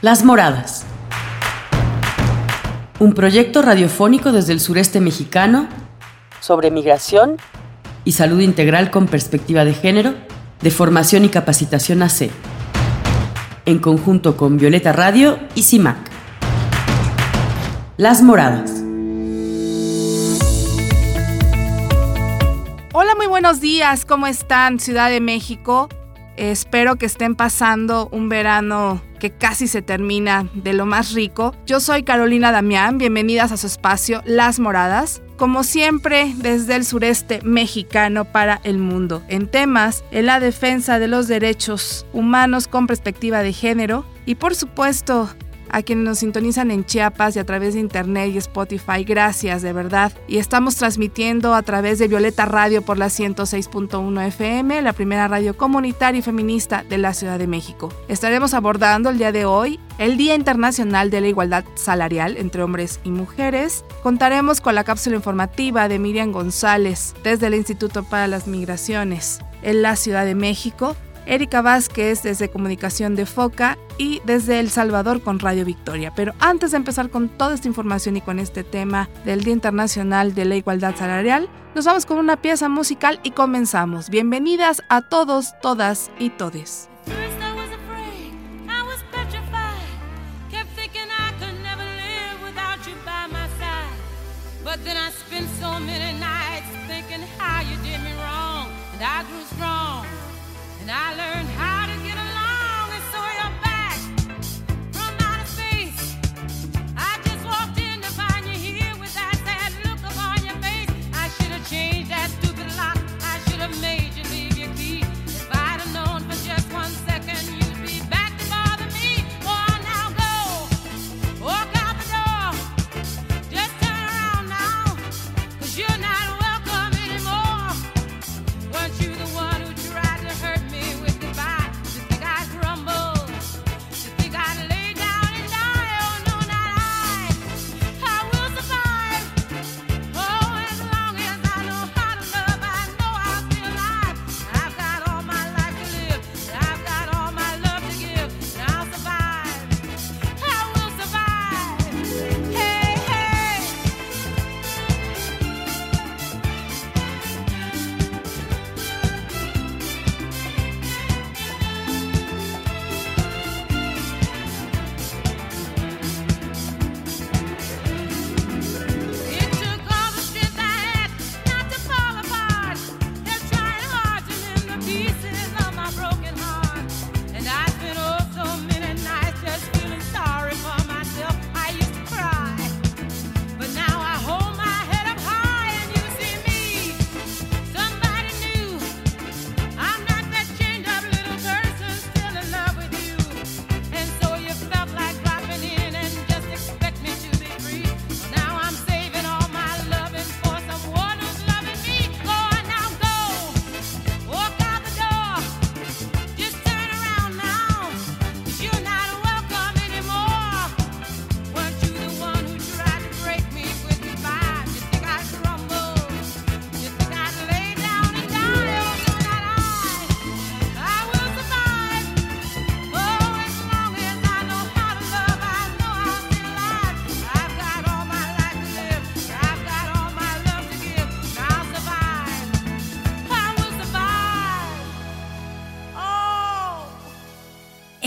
Las Moradas. Un proyecto radiofónico desde el sureste mexicano sobre migración y salud integral con perspectiva de género, de formación y capacitación AC, en conjunto con Violeta Radio y CIMAC. Las Moradas. Hola, muy buenos días. ¿Cómo están, Ciudad de México? Espero que estén pasando un verano que casi se termina de lo más rico. Yo soy Carolina Damián, bienvenidas a su espacio Las Moradas. Como siempre, desde el sureste mexicano para el mundo, en temas en la defensa de los derechos humanos con perspectiva de género y por supuesto a quienes nos sintonizan en Chiapas y a través de internet y Spotify, gracias de verdad. Y estamos transmitiendo a través de Violeta Radio por la 106.1 FM, la primera radio comunitaria y feminista de la Ciudad de México. Estaremos abordando el día de hoy el Día Internacional de la Igualdad Salarial entre hombres y mujeres. Contaremos con la cápsula informativa de Miriam González desde el Instituto para las Migraciones en la Ciudad de México Erika Vázquez desde Comunicación de Foca y desde El Salvador con Radio Victoria. Pero antes de empezar con toda esta información y con este tema del Día Internacional de la Igualdad Salarial, nos vamos con una pieza musical y comenzamos. Bienvenidas a todos, todas y todes.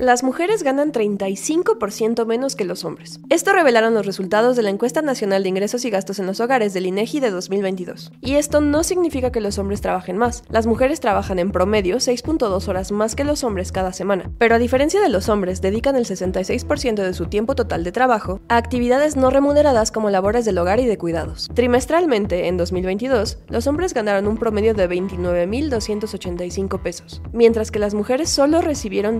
las mujeres ganan 35% menos que los hombres. Esto revelaron los resultados de la Encuesta Nacional de Ingresos y Gastos en los Hogares del INEGI de 2022. Y esto no significa que los hombres trabajen más. Las mujeres trabajan en promedio 6.2 horas más que los hombres cada semana. Pero a diferencia de los hombres, dedican el 66% de su tiempo total de trabajo a actividades no remuneradas como labores del hogar y de cuidados. Trimestralmente, en 2022, los hombres ganaron un promedio de 29.285 pesos, mientras que las mujeres solo recibieron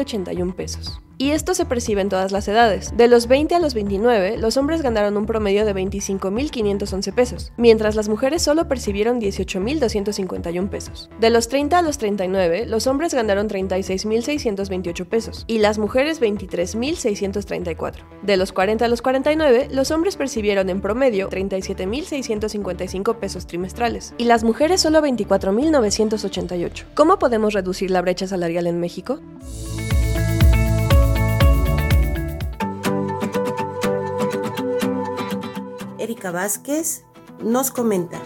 19.081 pesos. Y esto se percibe en todas las edades. De los 20 a los 29, los hombres ganaron un promedio de 25.511 pesos, mientras las mujeres solo percibieron 18.251 pesos. De los 30 a los 39, los hombres ganaron 36.628 pesos y las mujeres 23.634. De los 40 a los 49, los hombres percibieron en promedio 37.655 pesos trimestrales y las mujeres solo 24.988. ¿Cómo podemos reducir la brecha salarial en México? Vázquez nos comenta.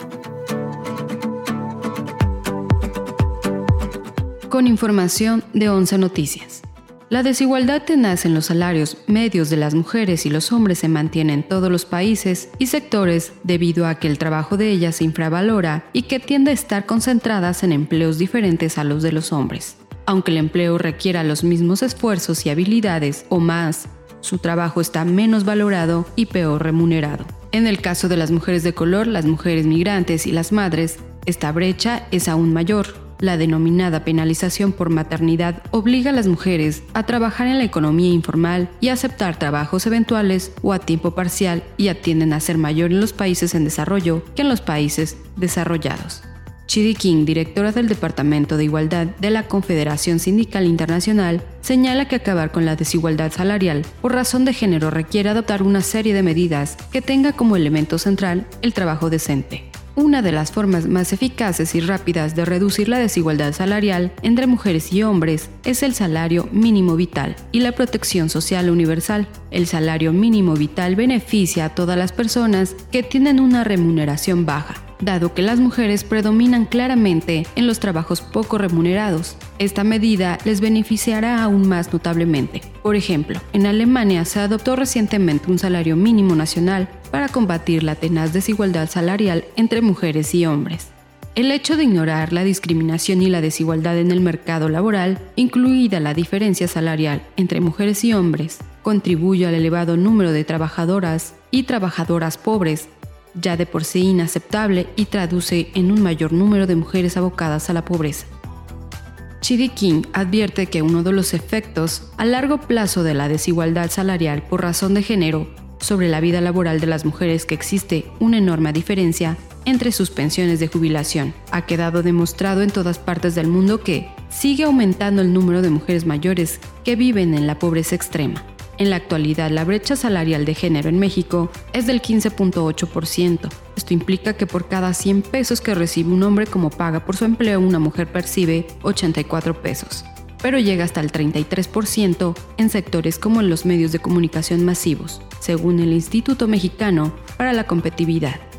Con información de Once Noticias. La desigualdad tenaz en los salarios medios de las mujeres y los hombres se mantiene en todos los países y sectores debido a que el trabajo de ellas se infravalora y que tiende a estar concentradas en empleos diferentes a los de los hombres. Aunque el empleo requiera los mismos esfuerzos y habilidades o más, su trabajo está menos valorado y peor remunerado. En el caso de las mujeres de color, las mujeres migrantes y las madres, esta brecha es aún mayor. La denominada penalización por maternidad obliga a las mujeres a trabajar en la economía informal y a aceptar trabajos eventuales o a tiempo parcial y atienden a ser mayor en los países en desarrollo que en los países desarrollados. Chidi King, directora del Departamento de Igualdad de la Confederación Sindical Internacional, señala que acabar con la desigualdad salarial por razón de género requiere adoptar una serie de medidas que tenga como elemento central el trabajo decente. Una de las formas más eficaces y rápidas de reducir la desigualdad salarial entre mujeres y hombres es el salario mínimo vital y la protección social universal. El salario mínimo vital beneficia a todas las personas que tienen una remuneración baja dado que las mujeres predominan claramente en los trabajos poco remunerados. Esta medida les beneficiará aún más notablemente. Por ejemplo, en Alemania se adoptó recientemente un salario mínimo nacional para combatir la tenaz desigualdad salarial entre mujeres y hombres. El hecho de ignorar la discriminación y la desigualdad en el mercado laboral, incluida la diferencia salarial entre mujeres y hombres, contribuye al elevado número de trabajadoras y trabajadoras pobres ya de por sí inaceptable y traduce en un mayor número de mujeres abocadas a la pobreza. Chidi King advierte que uno de los efectos a largo plazo de la desigualdad salarial por razón de género sobre la vida laboral de las mujeres que existe una enorme diferencia entre sus pensiones de jubilación. Ha quedado demostrado en todas partes del mundo que sigue aumentando el número de mujeres mayores que viven en la pobreza extrema. En la actualidad, la brecha salarial de género en México es del 15.8%. Esto implica que por cada 100 pesos que recibe un hombre como paga por su empleo, una mujer percibe 84 pesos, pero llega hasta el 33% en sectores como en los medios de comunicación masivos, según el Instituto Mexicano para la Competitividad.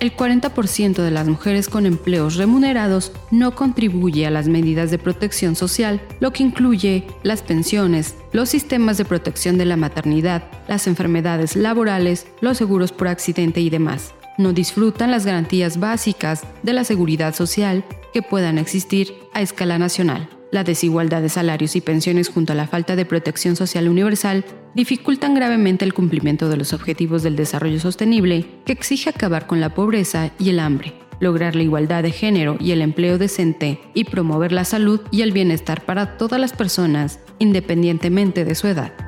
El 40% de las mujeres con empleos remunerados no contribuye a las medidas de protección social, lo que incluye las pensiones, los sistemas de protección de la maternidad, las enfermedades laborales, los seguros por accidente y demás. No disfrutan las garantías básicas de la seguridad social que puedan existir a escala nacional. La desigualdad de salarios y pensiones junto a la falta de protección social universal dificultan gravemente el cumplimiento de los objetivos del desarrollo sostenible que exige acabar con la pobreza y el hambre, lograr la igualdad de género y el empleo decente y promover la salud y el bienestar para todas las personas independientemente de su edad.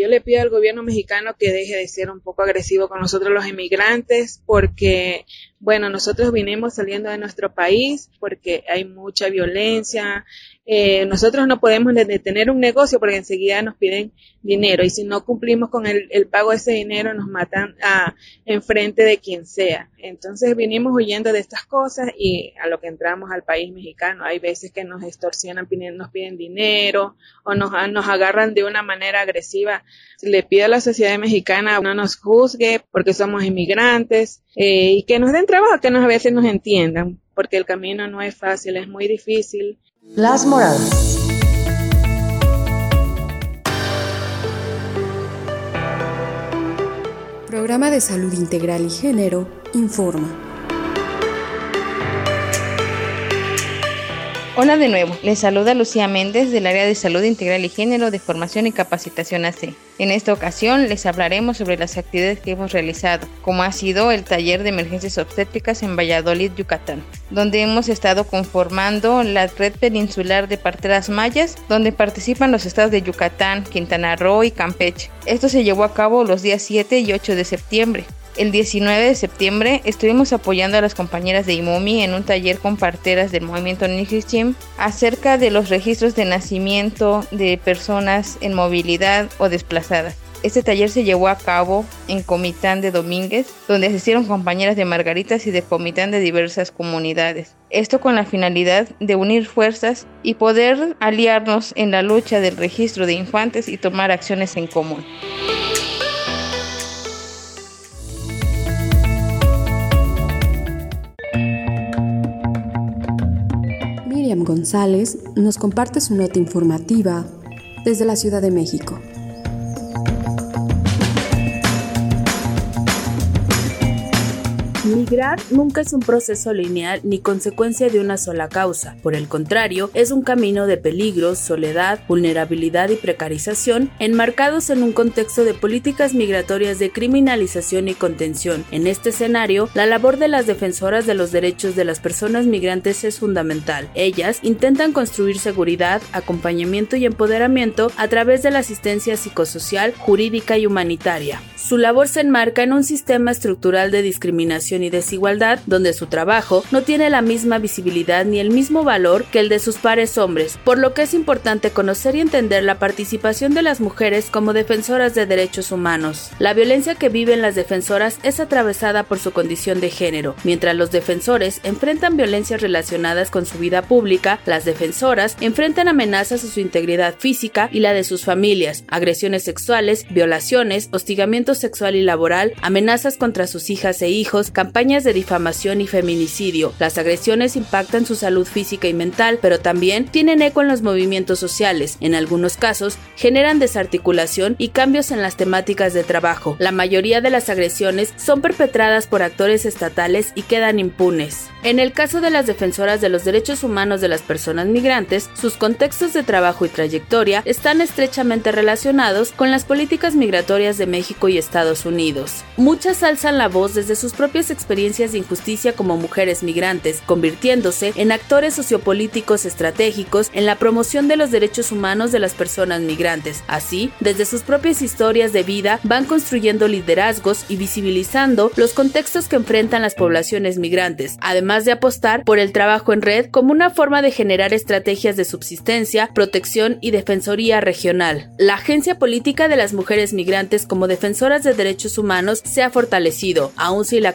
Yo le pido al gobierno mexicano que deje de ser un poco agresivo con nosotros los inmigrantes porque bueno, nosotros vinimos saliendo de nuestro país porque hay mucha violencia. Eh, nosotros no podemos detener un negocio porque enseguida nos piden dinero y si no cumplimos con el, pago de ese dinero nos matan a, enfrente de quien sea. Entonces vinimos huyendo de estas cosas y a lo que entramos al país mexicano hay veces que nos extorsionan, nos piden dinero o nos, nos agarran de una manera agresiva. Le pido a la sociedad mexicana no nos juzgue porque somos inmigrantes eh, y que nos den trabajo, que nos, a veces nos entiendan, porque el camino no es fácil, es muy difícil. Las Moradas. Programa de Salud Integral y Género informa. Hola de nuevo, les saluda Lucía Méndez del área de Salud Integral y Género de Formación y Capacitación AC. En esta ocasión les hablaremos sobre las actividades que hemos realizado, como ha sido el taller de emergencias obstétricas en Valladolid, Yucatán, donde hemos estado conformando la red peninsular de parteras mayas, donde participan los estados de Yucatán, Quintana Roo y Campeche. Esto se llevó a cabo los días 7 y 8 de septiembre. El 19 de septiembre estuvimos apoyando a las compañeras de IMOMI en un taller con parteras del movimiento Nijichim acerca de los registros de nacimiento de personas en movilidad o desplazadas. Este taller se llevó a cabo en Comitán de Domínguez, donde asistieron compañeras de Margaritas y de Comitán de diversas comunidades. Esto con la finalidad de unir fuerzas y poder aliarnos en la lucha del registro de infantes y tomar acciones en común. González nos comparte su nota informativa desde la Ciudad de México. Migrar nunca es un proceso lineal ni consecuencia de una sola causa. Por el contrario, es un camino de peligros, soledad, vulnerabilidad y precarización enmarcados en un contexto de políticas migratorias de criminalización y contención. En este escenario, la labor de las defensoras de los derechos de las personas migrantes es fundamental. Ellas intentan construir seguridad, acompañamiento y empoderamiento a través de la asistencia psicosocial, jurídica y humanitaria. Su labor se enmarca en un sistema estructural de discriminación y desigualdad donde su trabajo no tiene la misma visibilidad ni el mismo valor que el de sus pares hombres, por lo que es importante conocer y entender la participación de las mujeres como defensoras de derechos humanos. La violencia que viven las defensoras es atravesada por su condición de género. Mientras los defensores enfrentan violencias relacionadas con su vida pública, las defensoras enfrentan amenazas a su integridad física y la de sus familias, agresiones sexuales, violaciones, hostigamiento sexual y laboral, amenazas contra sus hijas e hijos, campañas de difamación y feminicidio. Las agresiones impactan su salud física y mental, pero también tienen eco en los movimientos sociales. En algunos casos, generan desarticulación y cambios en las temáticas de trabajo. La mayoría de las agresiones son perpetradas por actores estatales y quedan impunes. En el caso de las defensoras de los derechos humanos de las personas migrantes, sus contextos de trabajo y trayectoria están estrechamente relacionados con las políticas migratorias de México y Estados Unidos. Muchas alzan la voz desde sus propias experiencias experiencias de injusticia como mujeres migrantes, convirtiéndose en actores sociopolíticos estratégicos en la promoción de los derechos humanos de las personas migrantes. Así, desde sus propias historias de vida van construyendo liderazgos y visibilizando los contextos que enfrentan las poblaciones migrantes, además de apostar por el trabajo en red como una forma de generar estrategias de subsistencia, protección y defensoría regional. La Agencia Política de las Mujeres Migrantes como defensoras de derechos humanos se ha fortalecido, aun si la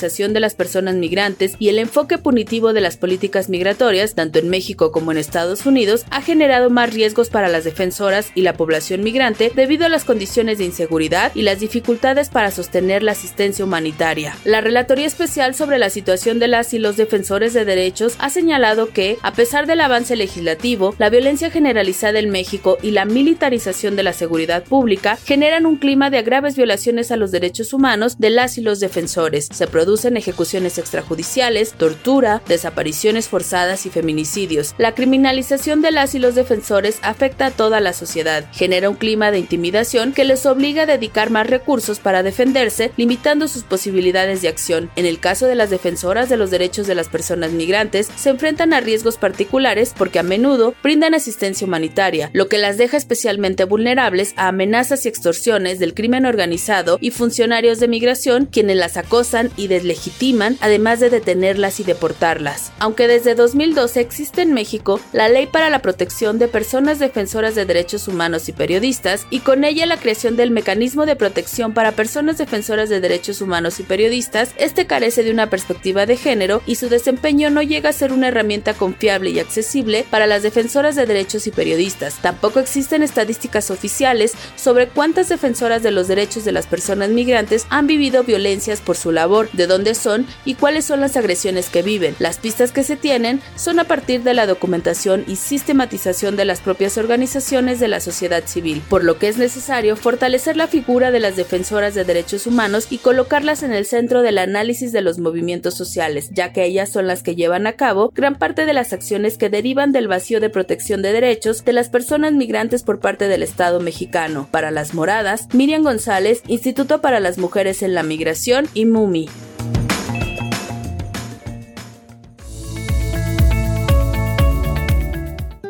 de las personas migrantes y el enfoque punitivo de las políticas migratorias, tanto en México como en Estados Unidos, ha generado más riesgos para las defensoras y la población migrante debido a las condiciones de inseguridad y las dificultades para sostener la asistencia humanitaria. La Relatoría Especial sobre la situación de las y los defensores de derechos ha señalado que, a pesar del avance legislativo, la violencia generalizada en México y la militarización de la seguridad pública generan un clima de graves violaciones a los derechos humanos de las y los defensores. Se producen ejecuciones extrajudiciales, tortura, desapariciones forzadas y feminicidios. La criminalización de las y los defensores afecta a toda la sociedad, genera un clima de intimidación que les obliga a dedicar más recursos para defenderse, limitando sus posibilidades de acción. En el caso de las defensoras de los derechos de las personas migrantes, se enfrentan a riesgos particulares porque a menudo brindan asistencia humanitaria, lo que las deja especialmente vulnerables a amenazas y extorsiones del crimen organizado y funcionarios de migración quienes las acosan y deslegitiman, además de detenerlas y deportarlas. Aunque desde 2012 existe en México la Ley para la Protección de Personas Defensoras de Derechos Humanos y Periodistas, y con ella la creación del Mecanismo de Protección para Personas Defensoras de Derechos Humanos y Periodistas, este carece de una perspectiva de género y su desempeño no llega a ser una herramienta confiable y accesible para las defensoras de derechos y periodistas. Tampoco existen estadísticas oficiales sobre cuántas defensoras de los derechos de las personas migrantes han vivido violencias por su labor, de dónde son y cuáles son las agresiones que viven. Las pistas que se tienen son a partir de la documentación y sistematización de las propias organizaciones de la sociedad civil, por lo que es necesario fortalecer la figura de las defensoras de derechos humanos y colocarlas en el centro del análisis de los movimientos sociales, ya que ellas son las que llevan a cabo gran parte de las acciones que derivan del vacío de protección de derechos de las personas migrantes por parte del Estado mexicano. Para las moradas, Miriam González, Instituto para las Mujeres en la Migración y MUMI.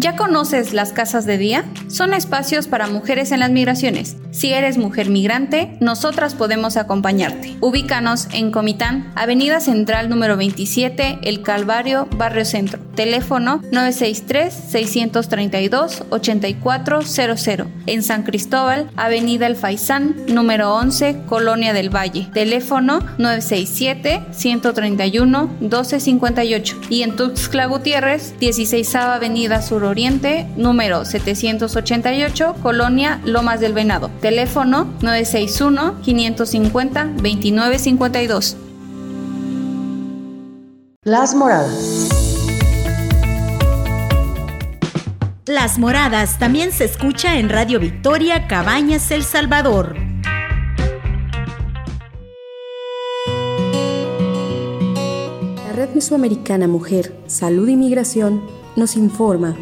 ¿Ya conoces las casas de día? Son espacios para mujeres en las migraciones. Si eres mujer migrante, nosotras podemos acompañarte. Ubícanos en Comitán, Avenida Central número 27, El Calvario, Barrio Centro. Teléfono 963-632-8400. En San Cristóbal, Avenida El Faisán, número 11, Colonia del Valle. Teléfono 967-131-1258. Y en Tuxtla Gutiérrez, 16 Avenida Sur Oriente, número 788, Colonia Lomas del Venado. Teléfono 961-550-2952. Las Moradas. Las Moradas también se escucha en Radio Victoria Cabañas El Salvador. La Red Mesoamericana Mujer, Salud y Migración nos informa.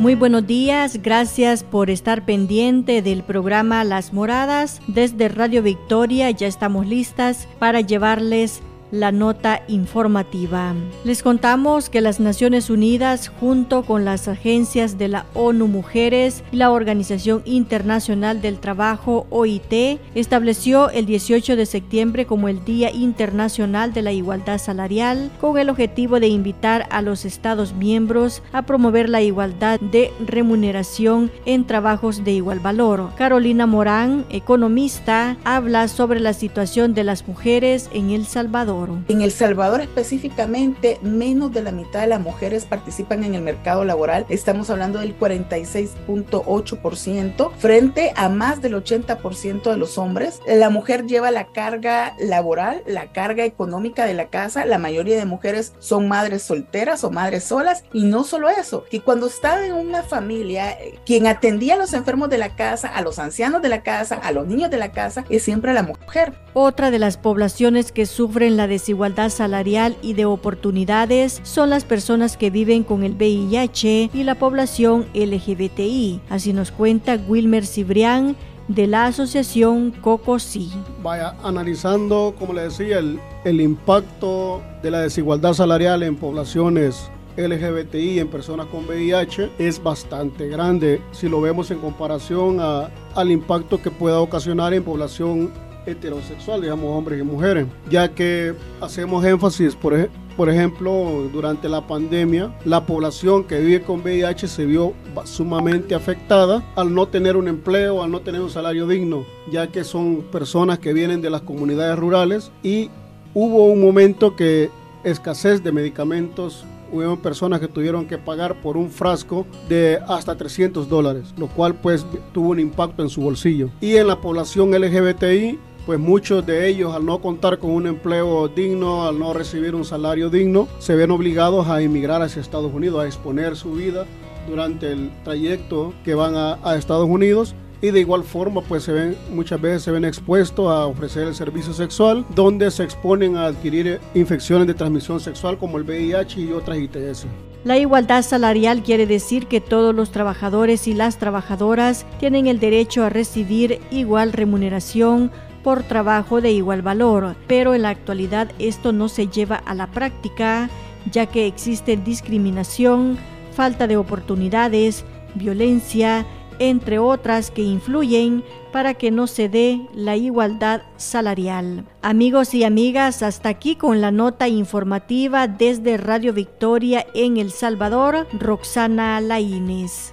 Muy buenos días, gracias por estar pendiente del programa Las Moradas. Desde Radio Victoria ya estamos listas para llevarles la nota informativa. Les contamos que las Naciones Unidas, junto con las agencias de la ONU Mujeres y la Organización Internacional del Trabajo, OIT, estableció el 18 de septiembre como el Día Internacional de la Igualdad Salarial, con el objetivo de invitar a los Estados miembros a promover la igualdad de remuneración en trabajos de igual valor. Carolina Morán, economista, habla sobre la situación de las mujeres en El Salvador. En El Salvador específicamente, menos de la mitad de las mujeres participan en el mercado laboral. Estamos hablando del 46.8% frente a más del 80% de los hombres. La mujer lleva la carga laboral, la carga económica de la casa. La mayoría de mujeres son madres solteras o madres solas. Y no solo eso, que cuando estaba en una familia, eh, quien atendía a los enfermos de la casa, a los ancianos de la casa, a los niños de la casa, es siempre la mujer. Otra de las poblaciones que sufren la desigualdad salarial y de oportunidades son las personas que viven con el VIH y la población LGBTI. Así nos cuenta Wilmer Cibrián de la asociación COCOSI. Vaya, analizando, como le decía, el, impacto de la desigualdad salarial en poblaciones LGBTI en personas con VIH es bastante grande si lo vemos en comparación a, al impacto que pueda ocasionar en población heterosexual, digamos hombres y mujeres, ya que hacemos énfasis, por, ej por ejemplo, durante la pandemia, la población que vive con VIH se vio sumamente afectada al no tener un empleo, al no tener un salario digno, ya que son personas que vienen de las comunidades rurales y hubo un momento que escasez de medicamentos hubo personas que tuvieron que pagar por un frasco de hasta 300 dólares, lo cual pues tuvo un impacto en su bolsillo. Y en la población LGBTI pues muchos de ellos al no contar con un empleo digno, al no recibir un salario digno, se ven obligados a emigrar hacia Estados Unidos, a exponer su vida durante el trayecto que van a, Estados Unidos y de igual forma pues se ven muchas veces se ven expuestos a ofrecer el servicio sexual donde se exponen a adquirir infecciones de transmisión sexual como el VIH y otras ITS. La igualdad salarial quiere decir que todos los trabajadores y las trabajadoras tienen el derecho a recibir igual remuneración por trabajo de igual valor, pero en la actualidad esto no se lleva a la práctica, ya que existe discriminación, falta de oportunidades, violencia, entre otras que influyen para que no se dé la igualdad salarial. Amigos y amigas, hasta aquí con la nota informativa desde Radio Victoria en El Salvador, Roxana Laínez.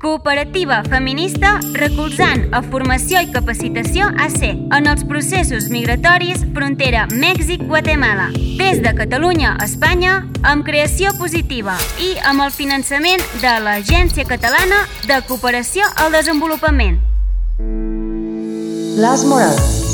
cooperativa feminista recolzant a formació i capacitació AC en els processos migratoris frontera Mèxic-Guatemala. Des de Catalunya a Espanya, amb creació positiva i amb el finançament de l'Agència Catalana de Cooperació al Desenvolupament. Las Moradas.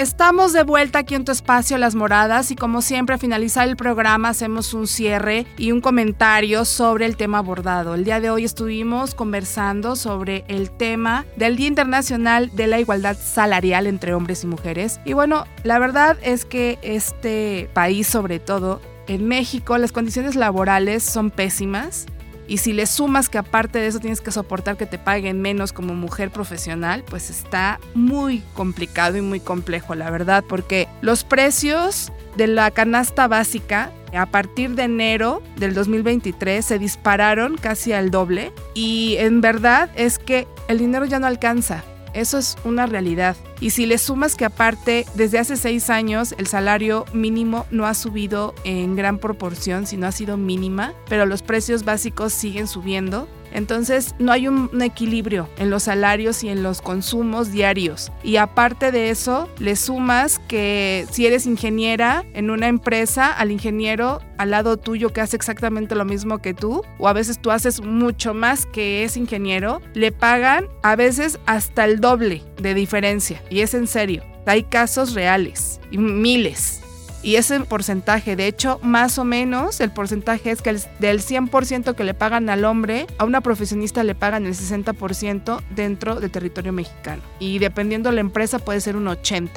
Estamos de vuelta aquí en tu espacio Las Moradas y como siempre al finalizar el programa hacemos un cierre y un comentario sobre el tema abordado. El día de hoy estuvimos conversando sobre el tema del Día Internacional de la Igualdad Salarial entre hombres y mujeres. Y bueno, la verdad es que este país sobre todo, en México, las condiciones laborales son pésimas. Y si le sumas que aparte de eso tienes que soportar que te paguen menos como mujer profesional, pues está muy complicado y muy complejo, la verdad, porque los precios de la canasta básica a partir de enero del 2023 se dispararon casi al doble y en verdad es que el dinero ya no alcanza. Eso es una realidad. Y si le sumas que aparte, desde hace seis años, el salario mínimo no ha subido en gran proporción, sino ha sido mínima, pero los precios básicos siguen subiendo. Entonces no hay un, equilibrio en los salarios y en los consumos diarios. Y aparte de eso, le sumas que si eres ingeniera en una empresa, al ingeniero al lado tuyo que hace exactamente lo mismo que tú, o a veces tú haces mucho más que ese ingeniero, le pagan a veces hasta el doble de diferencia. Y es en serio. Hay casos reales, y miles. Y ese porcentaje, de hecho, más o menos el porcentaje es que del 100% que le pagan al hombre, a una profesionista le pagan el 60% dentro del territorio mexicano. Y dependiendo de la empresa puede ser un 80%.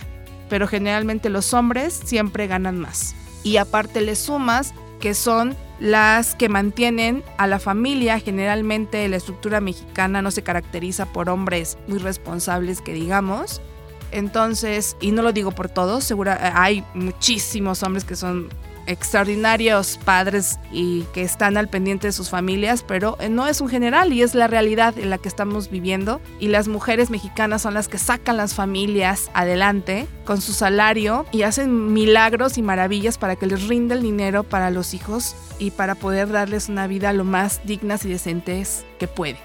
Pero generalmente los hombres siempre ganan más. Y aparte le sumas que son las que mantienen a la familia. Generalmente la estructura mexicana no se caracteriza por hombres muy responsables que digamos entonces, y no lo digo por todos, seguro eh, hay muchísimos hombres que son extraordinarios padres y que están al pendiente de sus familias, pero eh, no es un general y es la realidad en la que estamos viviendo. Y las mujeres mexicanas son las que sacan las familias adelante con su salario y hacen milagros y maravillas para que les rinda el dinero para los hijos y para poder darles una vida lo más dignas y decentes que puede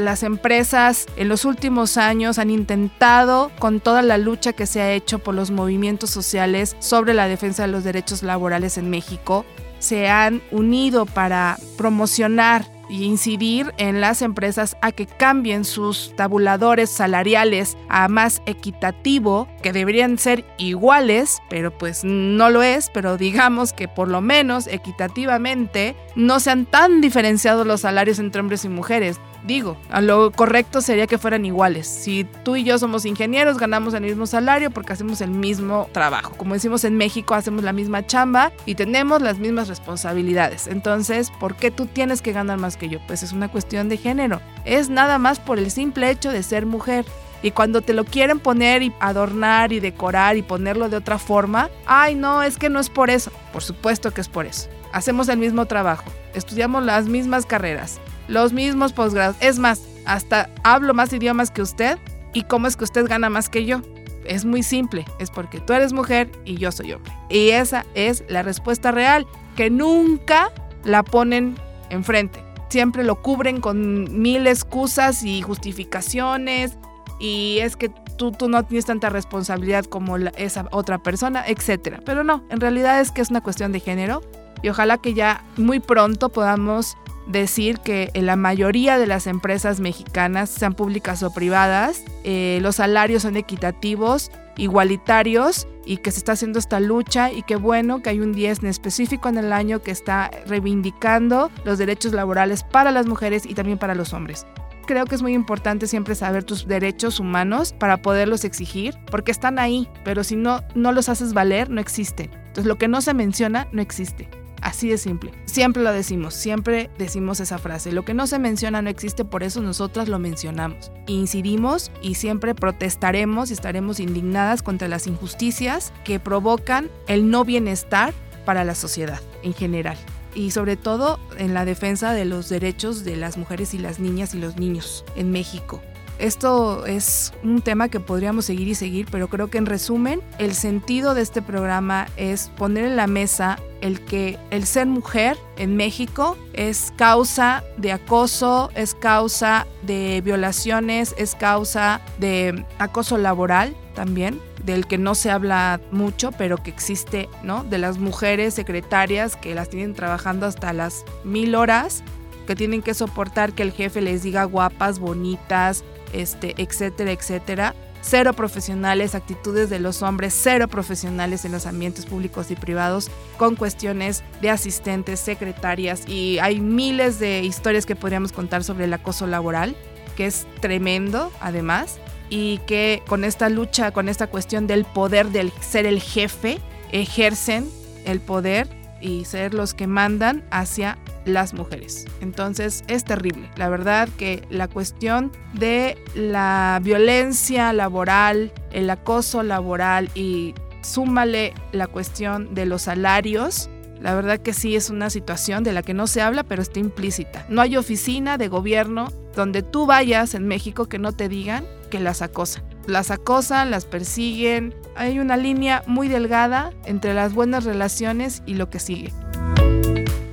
las empresas en los últimos años han intentado, con toda la lucha que se ha hecho por los movimientos sociales sobre la defensa de los derechos laborales en México, se han unido para promocionar y incidir en las empresas a que cambien sus tabuladores salariales a más equitativo, que deberían ser iguales, pero pues no lo es, pero digamos que por lo menos equitativamente no sean tan diferenciados los salarios entre hombres y mujeres. Digo, a lo correcto sería que fueran iguales. Si tú y yo somos ingenieros, ganamos el mismo salario porque hacemos el mismo trabajo. Como decimos en México, hacemos la misma chamba y tenemos las mismas responsabilidades. Entonces, ¿por qué tú tienes que ganar más que yo? Pues es una cuestión de género. Es nada más por el simple hecho de ser mujer. Y cuando te lo quieren poner y adornar y decorar y ponerlo de otra forma, ay no, es que no es por eso. Por supuesto que es por eso. Hacemos el mismo trabajo, estudiamos las mismas carreras, los mismos posgrados. Es más, hasta hablo más idiomas que usted. ¿Y cómo es que usted gana más que yo? Es muy simple, es porque tú eres mujer y yo soy hombre. Y esa es la respuesta real, que nunca la ponen enfrente. Siempre lo cubren con mil excusas y justificaciones. Y es que tú, tú no tienes tanta responsabilidad como esa otra persona, etc. Pero no, en realidad es que es una cuestión de género. Y ojalá que ya muy pronto podamos decir que en la mayoría de las empresas mexicanas, sean públicas o privadas, eh, los salarios son equitativos, igualitarios y que se está haciendo esta lucha y qué bueno que hay un 10 en específico en el año que está reivindicando los derechos laborales para las mujeres y también para los hombres creo que es muy importante siempre saber tus derechos humanos para poderlos exigir, porque están ahí, pero si no, no los haces valer, no existen. Entonces lo que no se menciona, no existe. Así de simple. Siempre lo decimos, siempre decimos esa frase. Lo que no se menciona no existe, por eso nosotras lo mencionamos. Incidimos y siempre protestaremos y estaremos indignadas contra las injusticias que provocan el no bienestar para la sociedad en general. y sobre todo en la defensa de los derechos de las mujeres y las niñas y los niños en México. Esto es un tema que podríamos seguir y seguir, pero creo que en resumen, el sentido de este programa es poner en la mesa el que el ser mujer en México es causa de acoso, es causa de violaciones, es causa de acoso laboral también, del que no se habla mucho, pero que existe, ¿no? De las mujeres secretarias que las tienen trabajando hasta las mil horas, que tienen que soportar que el jefe les diga guapas, bonitas, este, etcétera, etcétera. Cero profesionales, actitudes de los hombres, cero profesionales en los ambientes públicos y privados, con cuestiones de asistentes, secretarias, y hay miles de historias que podríamos contar sobre el acoso laboral, que es tremendo además, y que con esta lucha, con esta cuestión del poder del ser el jefe, ejercen el poder y ser los que mandan hacia las mujeres. Entonces es terrible. La verdad que la cuestión de la violencia laboral, el acoso laboral y súmale la cuestión de los salarios, la verdad que sí es una situación de la que no se habla, pero está implícita. No hay oficina de gobierno donde tú vayas en México que no te digan que las acosan. Las acosan, las persiguen. Hay una línea muy delgada entre las buenas relaciones y lo que sigue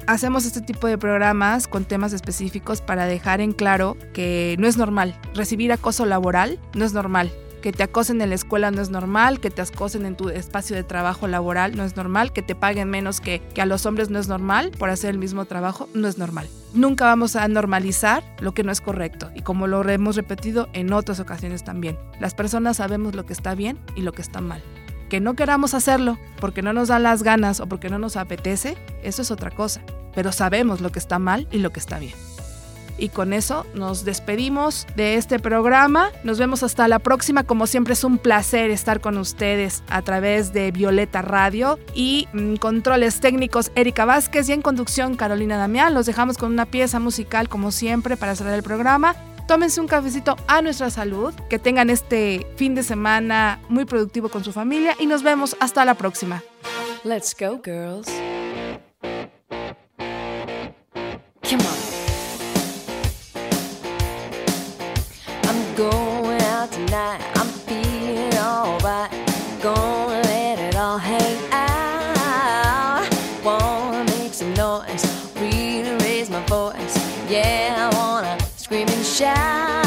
hacemos este tipo de programas con temas específicos para dejar en claro que no es normal. Recibir acoso laboral no es normal. Que te acosen en la escuela no es normal, que te acosen en tu espacio de trabajo laboral no es normal, que te paguen menos que, que a los hombres no es normal por hacer el mismo trabajo no es normal. Nunca vamos a normalizar lo que no es correcto y como lo hemos repetido en otras ocasiones también. Las personas sabemos lo que está bien y lo que está mal. Que no queramos hacerlo porque no nos dan las ganas o porque no nos apetece, eso es otra cosa. Pero sabemos lo que está mal y lo que está bien. Y con eso nos despedimos de este programa. Nos vemos hasta la próxima. Como siempre es un placer estar con ustedes a través de Violeta Radio y mm, controles técnicos Erika Vázquez y en conducción Carolina Damián. Los dejamos con una pieza musical como siempre para cerrar el programa tómense un cafecito a nuestra salud, que tengan este fin de semana muy productivo con su familia y nos vemos hasta la próxima. Let's go, girls. olhar.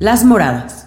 Las Moradas.